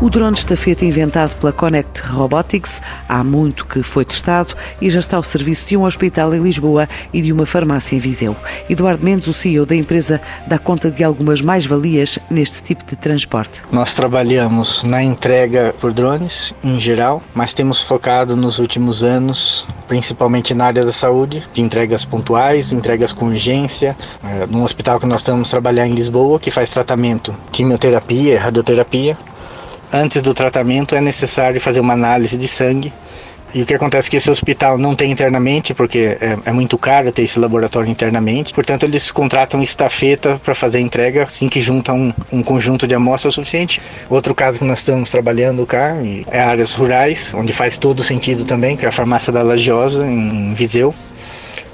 O drone estafeta inventado pela Connect Robotics há muito que foi testado e já está ao serviço de um hospital em Lisboa e de uma farmácia em Viseu. Eduardo Mendes, o CEO da empresa, dá conta de algumas mais-valias neste tipo de transporte. Nós trabalhamos na entrega por drones em geral, mas temos focado nos últimos anos principalmente na área da saúde, de entregas pontuais, entregas com urgência, é, num hospital que nós estamos trabalhando em Lisboa, que faz tratamento quimioterapia, radioterapia, antes do tratamento é necessário fazer uma análise de sangue. E o que acontece é que esse hospital não tem internamente, porque é, é muito caro ter esse laboratório internamente. Portanto, eles contratam estafeta para fazer a entrega assim que juntam um, um, conjunto de amostras suficiente. Outro caso que nós estamos trabalhando cá é áreas rurais, onde faz todo sentido também, que é a farmácia da Lagiosa, em Viseu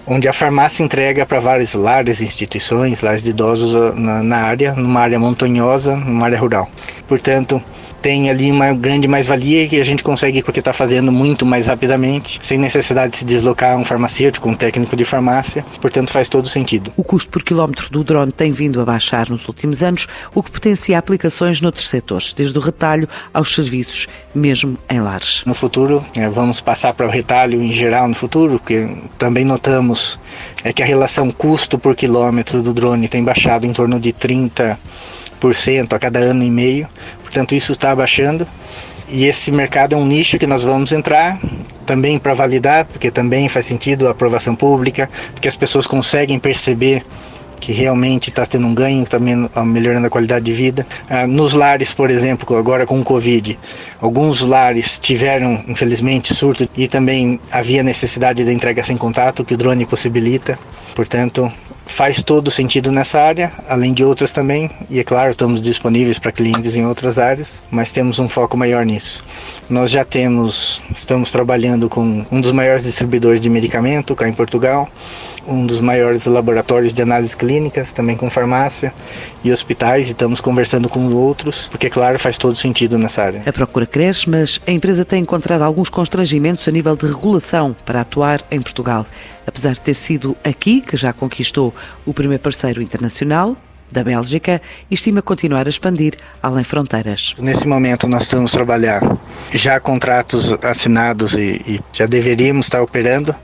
onde a farmácia entrega para vários lares, instituições, lares de idosos ah, na, na, área, numa área montanhosa, numa área rural. Portanto, tem ali uma grande mais-valia que a gente consegue porque está fazendo muito mais rapidamente, sem necessidade de se deslocar a um farmacêutico, um técnico de farmácia, portanto faz todo sentido. O custo por quilómetro do drone tem vindo a baixar nos últimos anos, o que potencia aplicações noutros setores, desde o retalho aos serviços, mesmo em lares. No futuro, é, vamos passar para o retalho em geral no futuro, porque também notamos é que a relação custo por quilômetro do drone tem baixado em torno de 30 a cada ano e meio. Portanto, isso está abaixando. E esse mercado é um nicho que nós vamos entrar também para validar, porque também faz sentido a aprovação pública, porque as pessoas conseguem perceber que realmente está tendo um ganho, também melhorando a qualidade de vida. Ah, nos lares, por exemplo, agora com o Covid, alguns lares tiveram, infelizmente, surto e também havia necessidade da entrega sem contato, que o drone possibilita. Portanto, faz todo sentido nessa área, além de outras também, e é claro, estamos disponíveis para clientes em outras áreas, mas temos um foco maior nisso. Nós já temos, estamos trabalhando com um dos maiores distribuidores de medicamento cá em Portugal, um dos maiores laboratórios de análises clínicas, também com farmácia e hospitais, e estamos conversando com outros, porque, claro, faz todo sentido nessa área. A procura cresce, mas a empresa tem encontrado alguns constrangimentos a nível de regulação para atuar em Portugal. Apesar de ter sido aqui que já conquistou o primeiro parceiro internacional, da Bélgica e estima continuar a expandir além fronteiras. Nesse momento nós estamos a trabalhar já contratos assinados e, e já deveríamos estar operando.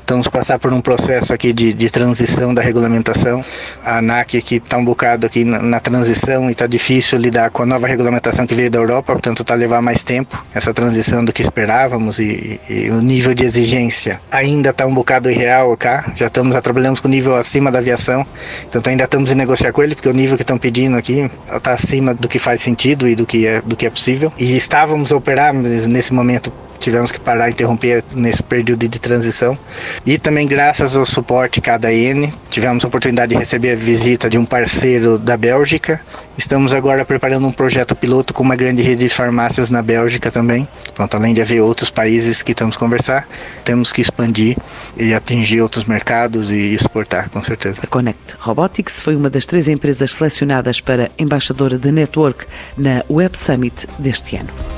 Estamos a passar por um processo aqui de, de transição da regulamentação. A ANAC aqui está um bocado aqui na, na transição e está difícil lidar com a nova regulamentação que veio da Europa, portanto está a levar mais tempo essa transição do que esperávamos e, e, o nível de exigência ainda está um bocado irreal cá. Já estamos trabalhando com nível acima da aviação, então ainda estamos em negociar com ele porque o nível que estão pedindo aqui está acima do que faz sentido e do que é, do que é possível. E estávamos a operar, mas nesse momento tivemos que parar, interromper nesse período de transição. E também graças ao suporte KDN, tivemos a oportunidade de receber a visita de um parceiro da Bélgica. Estamos agora preparando um projeto piloto com uma grande rede de farmácias na Bélgica também. Pronto, além de haver outros países que estamos conversar, temos que expandir e atingir outros mercados e exportar, com certeza. A Connect Robotics foi uma das três empresas selecionadas para embaixadora de Network na Web Summit deste ano.